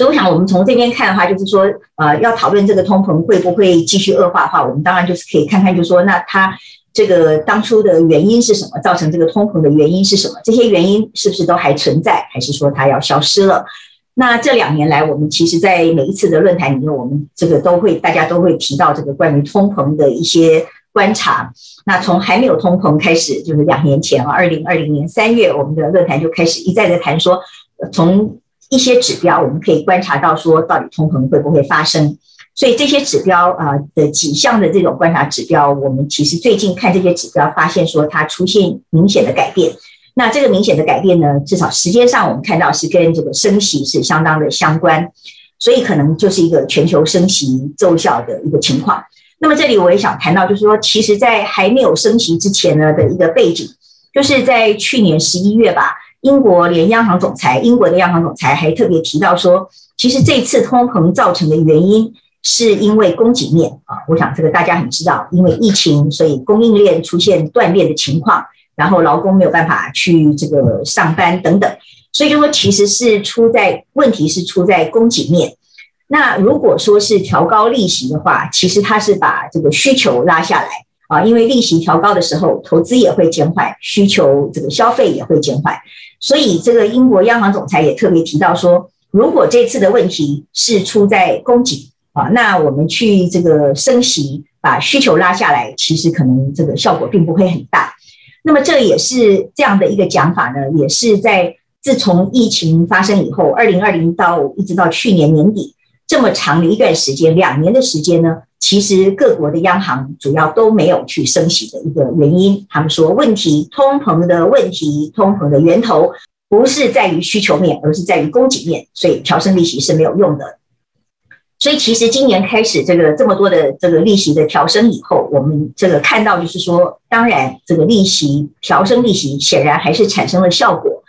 所以我想，我们从这边看的话，就是说，呃，要讨论这个通膨会不会继续恶化的话，我们当然就是可以看看，就是说，那它这个当初的原因是什么？造成这个通膨的原因是什么？这些原因是不是都还存在，还是说它要消失了？那这两年来，我们其实在每一次的论坛里面，我们这个都会大家都会提到这个关于通膨的一些观察。那从还没有通膨开始，就是两年前啊，二零二零年三月，我们的论坛就开始一再的谈说，从一些指标我们可以观察到说，到底通膨会不会发生？所以这些指标啊的几项的这种观察指标，我们其实最近看这些指标，发现说它出现明显的改变。那这个明显的改变呢，至少时间上我们看到是跟这个升息是相当的相关，所以可能就是一个全球升息奏效的一个情况。那么这里我也想谈到，就是说，其实，在还没有升息之前呢的一个背景，就是在去年十一月吧，英国联央行总裁，英国的央行总裁还特别提到说，其实这次通膨造成的原因是因为供给面啊，我想这个大家很知道，因为疫情，所以供应链出现断裂的情况。然后劳工没有办法去这个上班等等，所以就说其实是出在问题是出在供给面。那如果说是调高利息的话，其实它是把这个需求拉下来啊，因为利息调高的时候，投资也会减缓，需求这个消费也会减缓。所以这个英国央行总裁也特别提到说，如果这次的问题是出在供给啊，那我们去这个升息把需求拉下来，其实可能这个效果并不会很大。那么这也是这样的一个讲法呢，也是在自从疫情发生以后，二零二零到一直到去年年底这么长的一段时间，两年的时间呢，其实各国的央行主要都没有去升息的一个原因，他们说问题通膨的问题，通膨的源头不是在于需求面，而是在于供给面，所以调升利息是没有用的。所以其实今年开始这个这么多的这个利息的调升以后，我们这个看到就是说，当然这个利息调升利息显然还是产生了效果。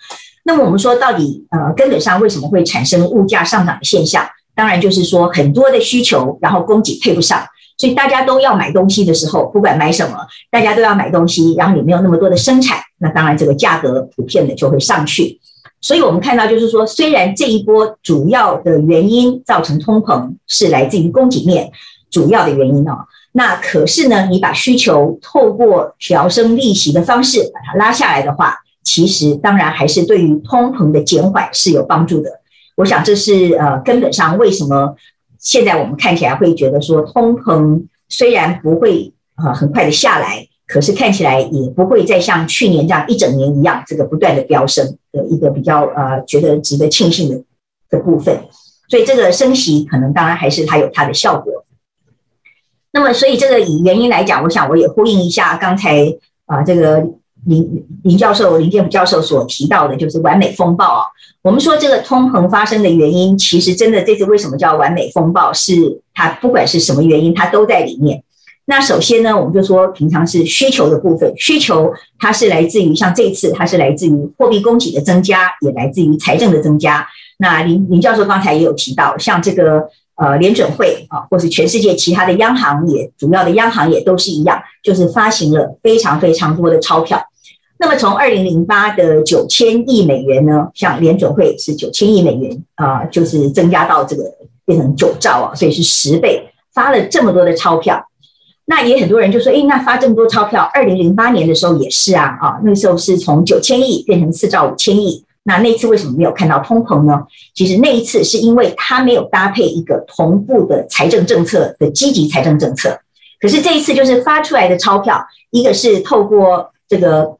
那么我们说到底呃根本上为什么会产生物价上涨的现象？当然就是说很多的需求，然后供给配不上，所以大家都要买东西的时候，不管买什么，大家都要买东西，然后也没有那么多的生产，那当然这个价格普遍的就会上去。所以，我们看到就是说，虽然这一波主要的原因造成通膨是来自于供给面主要的原因哦，那可是呢，你把需求透过调升利息的方式把它拉下来的话，其实当然还是对于通膨的减缓是有帮助的。我想这是呃根本上为什么现在我们看起来会觉得说，通膨虽然不会啊很快的下来。可是看起来也不会再像去年这样一整年一样，这个不断的飙升的一个比较呃觉得值得庆幸的的部分。所以这个升息可能当然还是它有它的效果。那么所以这个以原因来讲，我想我也呼应一下刚才啊这个林林教授林建福教授所提到的，就是完美风暴啊。我们说这个通膨发生的原因，其实真的这次为什么叫完美风暴，是它不管是什么原因，它都在里面。那首先呢，我们就说平常是需求的部分，需求它是来自于像这次它是来自于货币供给的增加，也来自于财政的增加。那林林教授刚才也有提到，像这个呃联准会啊，或是全世界其他的央行也主要的央行也都是一样，就是发行了非常非常多的钞票。那么从二零零八的九千亿美元呢，像联准会是九千亿美元啊，就是增加到这个变成九兆啊，所以是十倍发了这么多的钞票。那也很多人就说，哎，那发这么多钞票，二零零八年的时候也是啊，啊，那时候是从九千亿变成四兆五千亿。那那次为什么没有看到通膨呢？其实那一次是因为它没有搭配一个同步的财政政策的积极财政政策。可是这一次就是发出来的钞票，一个是透过这个，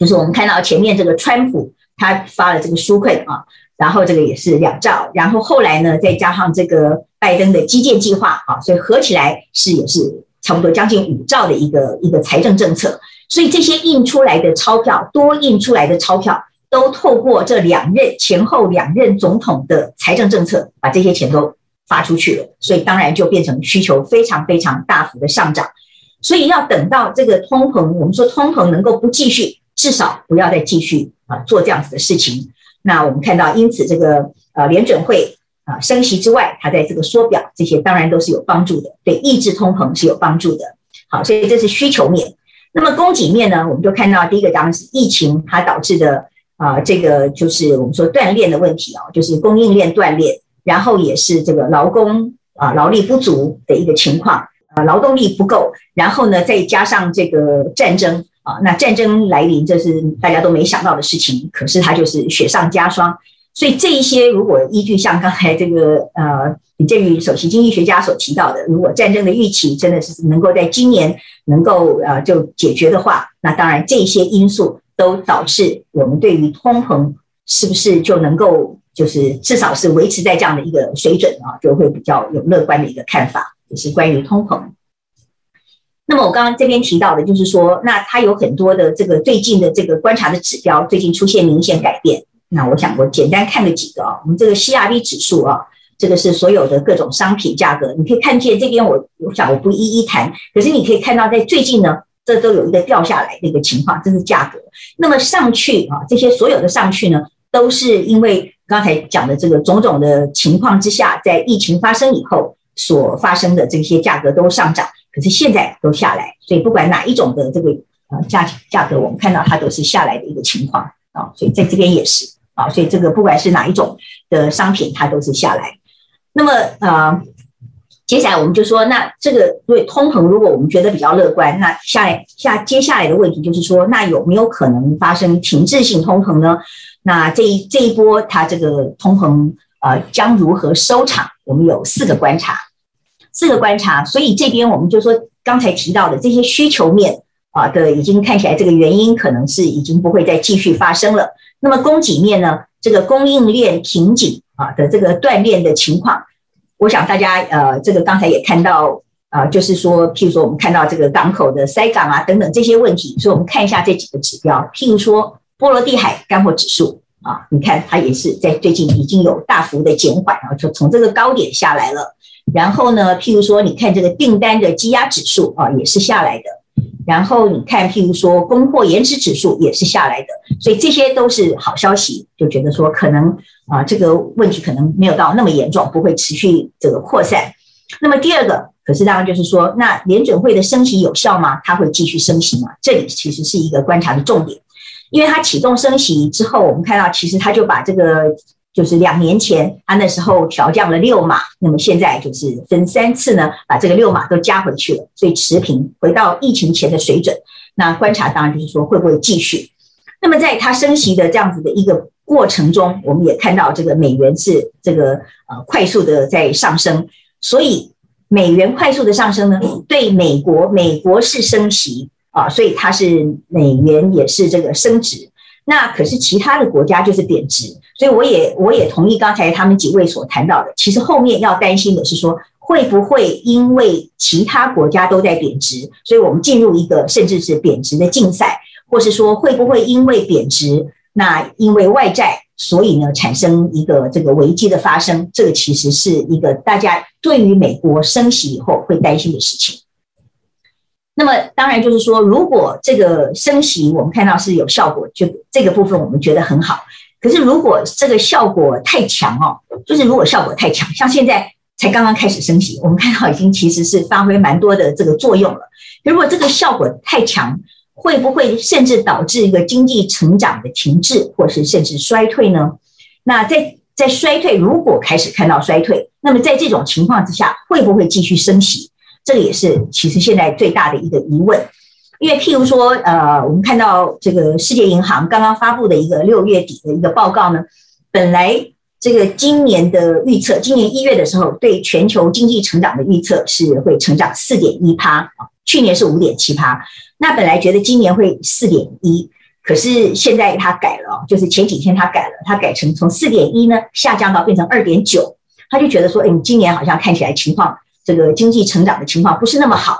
就是我们看到前面这个川普他发了这个纾困啊，然后这个也是两兆，然后后来呢再加上这个拜登的基建计划啊，所以合起来是也是。差不多将近五兆的一个一个财政政策，所以这些印出来的钞票，多印出来的钞票，都透过这两任前后两任总统的财政政策，把这些钱都发出去了，所以当然就变成需求非常非常大幅的上涨。所以要等到这个通膨，我们说通膨能够不继续，至少不要再继续啊做这样子的事情。那我们看到，因此这个呃联准会。啊，升息之外，它在这个缩表，这些当然都是有帮助的，对抑制通膨是有帮助的。好，所以这是需求面。那么供给面呢？我们就看到第一个当然是疫情它导致的啊，这个就是我们说断链的问题哦，就是供应链断裂，然后也是这个劳工啊劳力不足的一个情况，啊劳动力不够，然后呢再加上这个战争那战争来临这是大家都没想到的事情，可是它就是雪上加霜。所以这一些如果依据像刚才这个呃李振宇首席经济学家所提到的，如果战争的预期真的是能够在今年能够呃就解决的话，那当然这些因素都导致我们对于通膨是不是就能够就是至少是维持在这样的一个水准啊，就会比较有乐观的一个看法，就是关于通膨。那么我刚刚这边提到的就是说，那它有很多的这个最近的这个观察的指标最近出现明显改变。那我想我简单看个几个啊，我们这个 CRB 指数啊，这个是所有的各种商品价格，你可以看见这边我我想我不一一谈，可是你可以看到在最近呢，这都有一个掉下来的一个情况，这是价格。那么上去啊，这些所有的上去呢，都是因为刚才讲的这个种种的情况之下，在疫情发生以后所发生的这些价格都上涨，可是现在都下来，所以不管哪一种的这个呃价价格，我们看到它都是下来的一个情况啊，所以在这边也是。啊，所以这个不管是哪一种的商品，它都是下来。那么，呃，接下来我们就说，那这个对通膨，如果我们觉得比较乐观，那下来下接下来的问题就是说，那有没有可能发生停滞性通膨呢？那这一这一波它这个通膨呃将如何收场？我们有四个观察，四个观察。所以这边我们就说，刚才提到的这些需求面啊的，已经看起来这个原因可能是已经不会再继续发生了。那么供给面呢？这个供应链瓶颈啊的这个断裂的情况，我想大家呃，这个刚才也看到啊，就是说，譬如说我们看到这个港口的塞港啊等等这些问题，所以我们看一下这几个指标，譬如说波罗的海干货指数啊，你看它也是在最近已经有大幅的减缓啊，就从这个高点下来了。然后呢，譬如说你看这个订单的积压指数啊，也是下来的。然后你看，譬如说供货延迟指数也是下来的，所以这些都是好消息，就觉得说可能啊这个问题可能没有到那么严重，不会持续这个扩散。那么第二个，可是当然就是说，那联准会的升息有效吗？它会继续升息吗？这里其实是一个观察的重点，因为它启动升息之后，我们看到其实它就把这个。就是两年前，他那时候调降了六码，那么现在就是分三次呢，把这个六码都加回去了，所以持平回到疫情前的水准。那观察当然就是说会不会继续？那么在它升息的这样子的一个过程中，我们也看到这个美元是这个呃快速的在上升，所以美元快速的上升呢，对美国美国是升息啊，所以它是美元也是这个升值。那可是其他的国家就是贬值，所以我也我也同意刚才他们几位所谈到的，其实后面要担心的是说，会不会因为其他国家都在贬值，所以我们进入一个甚至是贬值的竞赛，或是说会不会因为贬值，那因为外债，所以呢产生一个这个危机的发生，这个其实是一个大家对于美国升息以后会担心的事情。那么当然就是说，如果这个升息我们看到是有效果，就这个部分我们觉得很好。可是如果这个效果太强哦，就是如果效果太强，像现在才刚刚开始升息，我们看到已经其实是发挥蛮多的这个作用了。如果这个效果太强，会不会甚至导致一个经济成长的停滞，或是甚至衰退呢？那在在衰退，如果开始看到衰退，那么在这种情况之下，会不会继续升息？这个也是其实现在最大的一个疑问，因为譬如说，呃，我们看到这个世界银行刚刚发布的一个六月底的一个报告呢，本来这个今年的预测，今年一月的时候对全球经济成长的预测是会成长四点一趴，去年是五点七趴，那本来觉得今年会四点一，可是现在它改了，就是前几天它改了，它改成从四点一呢下降到变成二点九，他就觉得说，哎，你今年好像看起来情况。这个经济成长的情况不是那么好。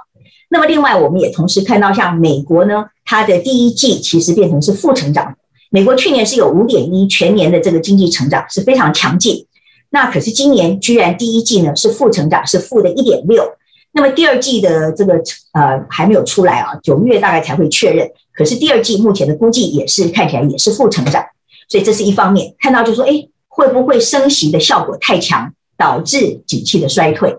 那么，另外我们也同时看到，像美国呢，它的第一季其实变成是负成长。美国去年是有五点一全年的这个经济成长是非常强劲，那可是今年居然第一季呢是负成长，是负的一点六。那么第二季的这个呃还没有出来啊，九月大概才会确认。可是第二季目前的估计也是看起来也是负成长，所以这是一方面看到就说，哎，会不会升息的效果太强，导致景气的衰退？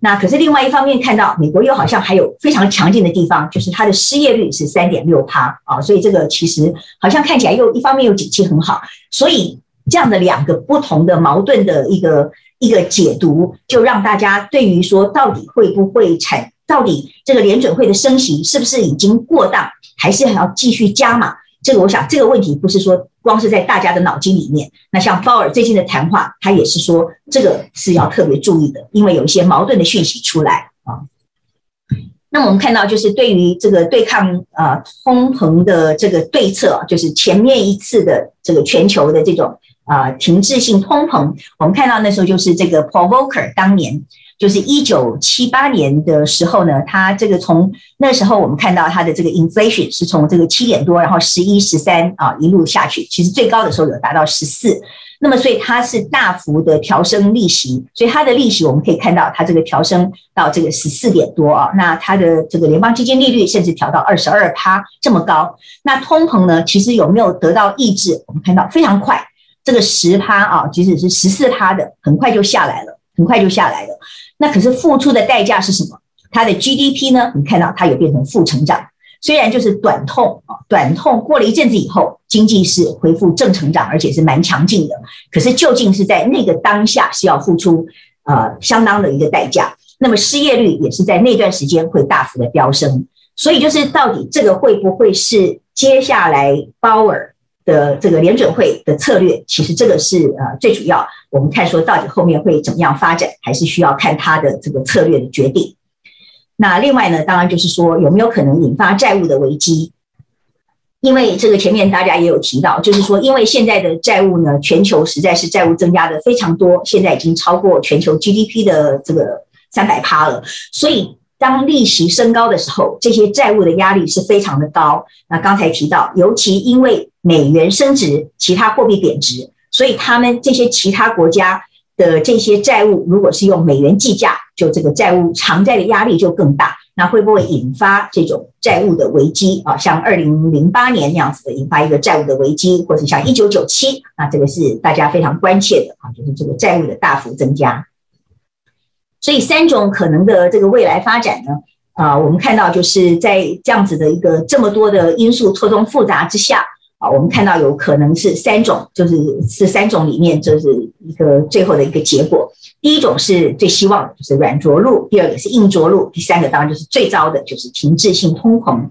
那可是另外一方面看到，美国又好像还有非常强劲的地方，就是它的失业率是三点六趴啊，所以这个其实好像看起来又一方面又景气很好，所以这样的两个不同的矛盾的一个一个解读，就让大家对于说到底会不会产，到底这个联准会的升息是不是已经过当，还是还要继续加码？这个我想这个问题不是说光是在大家的脑筋里面。那像鲍尔最近的谈话，他也是说这个是要特别注意的，因为有一些矛盾的讯息出来啊。那我们看到，就是对于这个对抗啊通膨的这个对策，就是前面一次的这个全球的这种啊停滞性通膨，我们看到那时候就是这个 Provoker 当年就是一九七八年的时候呢，他这个从那时候我们看到他的这个 inflation 是从这个七点多，然后十一、十三啊一路下去，其实最高的时候有达到十四。那么，所以它是大幅的调升利息，所以它的利息我们可以看到，它这个调升到这个十四点多啊。那它的这个联邦基金利率甚至调到二十二趴这么高。那通膨呢，其实有没有得到抑制？我们看到非常快，这个十趴啊，即使是十四趴的，很快就下来了，很快就下来了。那可是付出的代价是什么？它的 GDP 呢？你看到它有变成负成长。虽然就是短痛啊，短痛过了一阵子以后，经济是恢复正成长，而且是蛮强劲的。可是究竟是在那个当下是要付出呃相当的一个代价，那么失业率也是在那段时间会大幅的飙升。所以就是到底这个会不会是接下来鲍尔的这个联准会的策略？其实这个是呃最主要，我们看说到底后面会怎么样发展，还是需要看他的这个策略的决定。那另外呢，当然就是说有没有可能引发债务的危机？因为这个前面大家也有提到，就是说因为现在的债务呢，全球实在是债务增加的非常多，现在已经超过全球 GDP 的这个三百趴了。所以当利息升高的时候，这些债务的压力是非常的高。那刚才提到，尤其因为美元升值，其他货币贬值，所以他们这些其他国家。的这些债务，如果是用美元计价，就这个债务偿债的压力就更大。那会不会引发这种债务的危机啊？像二零零八年那样子的引发一个债务的危机，或者像一九九七，那这个是大家非常关切的啊，就是这个债务的大幅增加。所以三种可能的这个未来发展呢，啊，我们看到就是在这样子的一个这么多的因素错综复杂之下。啊，我们看到有可能是三种，就是是三种里面，就是一个最后的一个结果。第一种是最希望的，就是软着陆；第二个是硬着陆；第三个当然就是最糟的，就是停滞性通膨。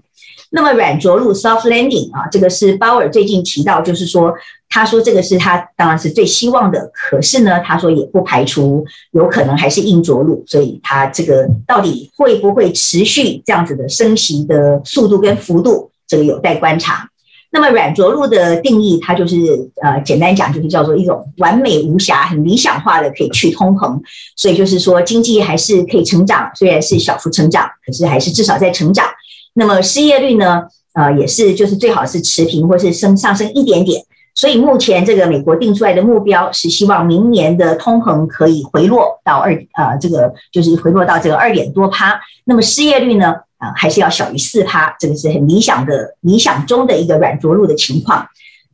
那么软着陆 （soft landing） 啊，这个是鲍尔最近提到，就是说，他说这个是他当然是最希望的，可是呢，他说也不排除有可能还是硬着陆，所以他这个到底会不会持续这样子的升息的速度跟幅度，这个有待观察。那么软着陆的定义，它就是呃，简单讲就是叫做一种完美无瑕、很理想化的可以去通膨，所以就是说经济还是可以成长，虽然是小幅成长，可是还是至少在成长。那么失业率呢，呃，也是就是最好是持平或是升上升一点点。所以目前这个美国定出来的目标是希望明年的通膨可以回落到二呃，这个就是回落到这个二点多趴。那么失业率呢？啊，还是要小于四趴，这个是很理想的、理想中的一个软着陆的情况。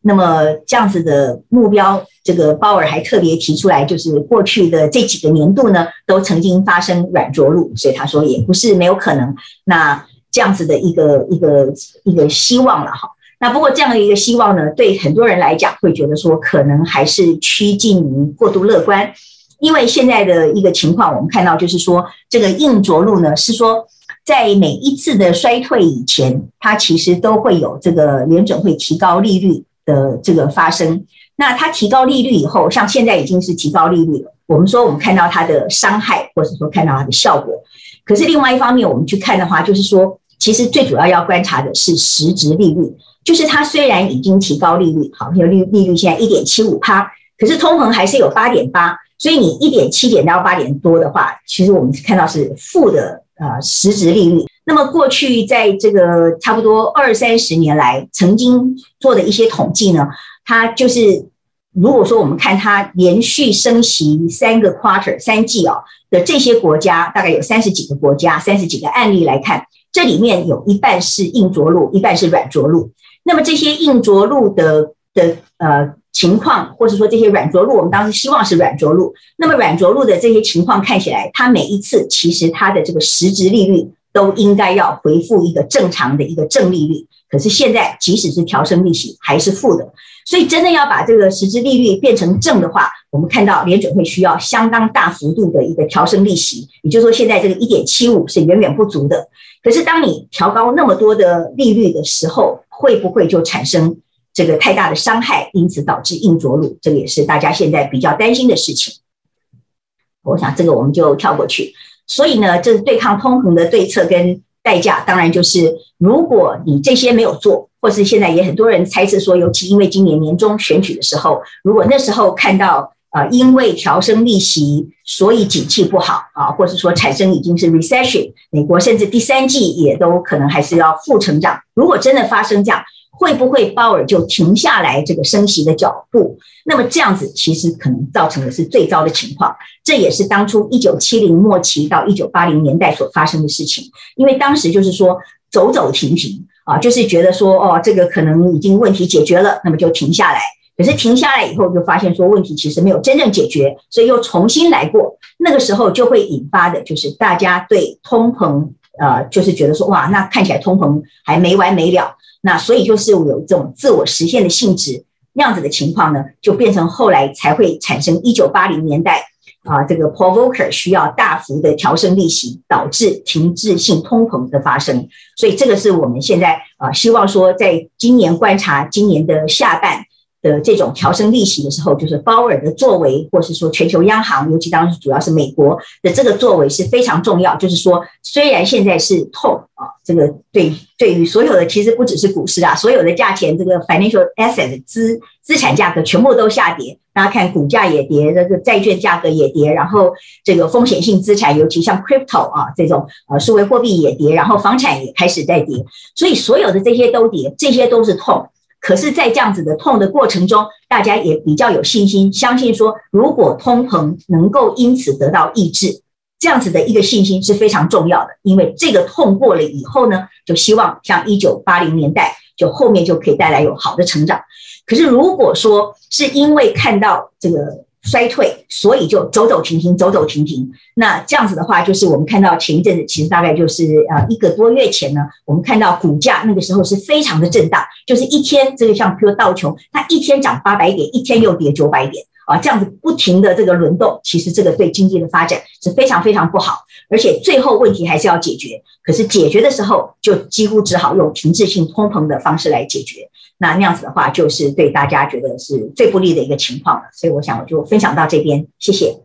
那么这样子的目标，这个鲍尔还特别提出来，就是过去的这几个年度呢，都曾经发生软着陆，所以他说也不是没有可能。那这样子的一个一个一个希望了哈。那不过这样的一个希望呢，对很多人来讲会觉得说，可能还是趋近于过度乐观，因为现在的一个情况，我们看到就是说，这个硬着陆呢，是说。在每一次的衰退以前，它其实都会有这个联准会提高利率的这个发生。那它提高利率以后，像现在已经是提高利率了。我们说我们看到它的伤害，或者说看到它的效果。可是另外一方面，我们去看的话，就是说，其实最主要要观察的是实质利率，就是它虽然已经提高利率，好，利利率现在一点七五趴，可是通膨还是有八点八，所以你一点七点到八点多的话，其实我们看到是负的。呃，实质利率。那么过去在这个差不多二三十年来，曾经做的一些统计呢，它就是如果说我们看它连续升息三个 quarter 三季哦的这些国家，大概有三十几个国家，三十几个案例来看，这里面有一半是硬着陆，一半是软着陆。那么这些硬着陆的的呃。情况，或者说这些软着陆，我们当时希望是软着陆。那么软着陆的这些情况看起来，它每一次其实它的这个实质利率都应该要回复一个正常的一个正利率。可是现在即使是调升利息还是负的，所以真的要把这个实质利率变成正的话，我们看到联准会需要相当大幅度的一个调升利息，也就是说现在这个一点七五是远远不足的。可是当你调高那么多的利率的时候，会不会就产生这个太大的伤害，因此导致硬着陆？这个也是大家现在比较担心的事情。我想这个我们就跳过去。所以呢，这是对抗通膨的对策跟代价，当然就是如果你这些没有做。或是现在也很多人猜测说，尤其因为今年年中选举的时候，如果那时候看到啊，因为调升利息，所以景气不好啊，或者说产生已经是 recession，美国甚至第三季也都可能还是要负成长。如果真的发生这样，会不会鲍尔就停下来这个升息的脚步？那么这样子其实可能造成的是最糟的情况。这也是当初一九七零末期到一九八零年代所发生的事情，因为当时就是说走走停停。啊，就是觉得说，哦，这个可能已经问题解决了，那么就停下来。可是停下来以后，就发现说问题其实没有真正解决，所以又重新来过。那个时候就会引发的就是大家对通膨，呃，就是觉得说，哇，那看起来通膨还没完没了。那所以就是有这种自我实现的性质，那样子的情况呢，就变成后来才会产生一九八零年代。啊，这个 Paul Volcker 需要大幅的调升利息，导致停滞性通膨的发生。所以这个是我们现在啊，希望说，在今年观察今年的下半的这种调升利息的时候，就是鲍尔的作为，或是说全球央行，尤其当时主要是美国的这个作为是非常重要。就是说，虽然现在是痛啊，这个对对于所有的其实不只是股市啊，所有的价钱，这个 financial asset 资资产价格全部都下跌。大家看，股价也跌，这个债券价格也跌，然后这个风险性资产，尤其像 crypto 啊这种呃数位货币也跌，然后房产也开始在跌，所以所有的这些都跌，这些都是痛。可是，在这样子的痛的过程中，大家也比较有信心，相信说，如果通膨能够因此得到抑制，这样子的一个信心是非常重要的。因为这个痛过了以后呢，就希望像一九八零年代，就后面就可以带来有好的成长。可是，如果说是因为看到这个衰退，所以就走走停停，走走停停，那这样子的话，就是我们看到前一阵子，其实大概就是呃一个多月前呢，我们看到股价那个时候是非常的震荡，就是一天这个像比如道琼，它一天涨八百点，一天又跌九百点啊，这样子不停的这个轮动，其实这个对经济的发展是非常非常不好，而且最后问题还是要解决，可是解决的时候就几乎只好用停滞性通膨的方式来解决。那那样子的话，就是对大家觉得是最不利的一个情况了。所以我想，我就分享到这边，谢谢。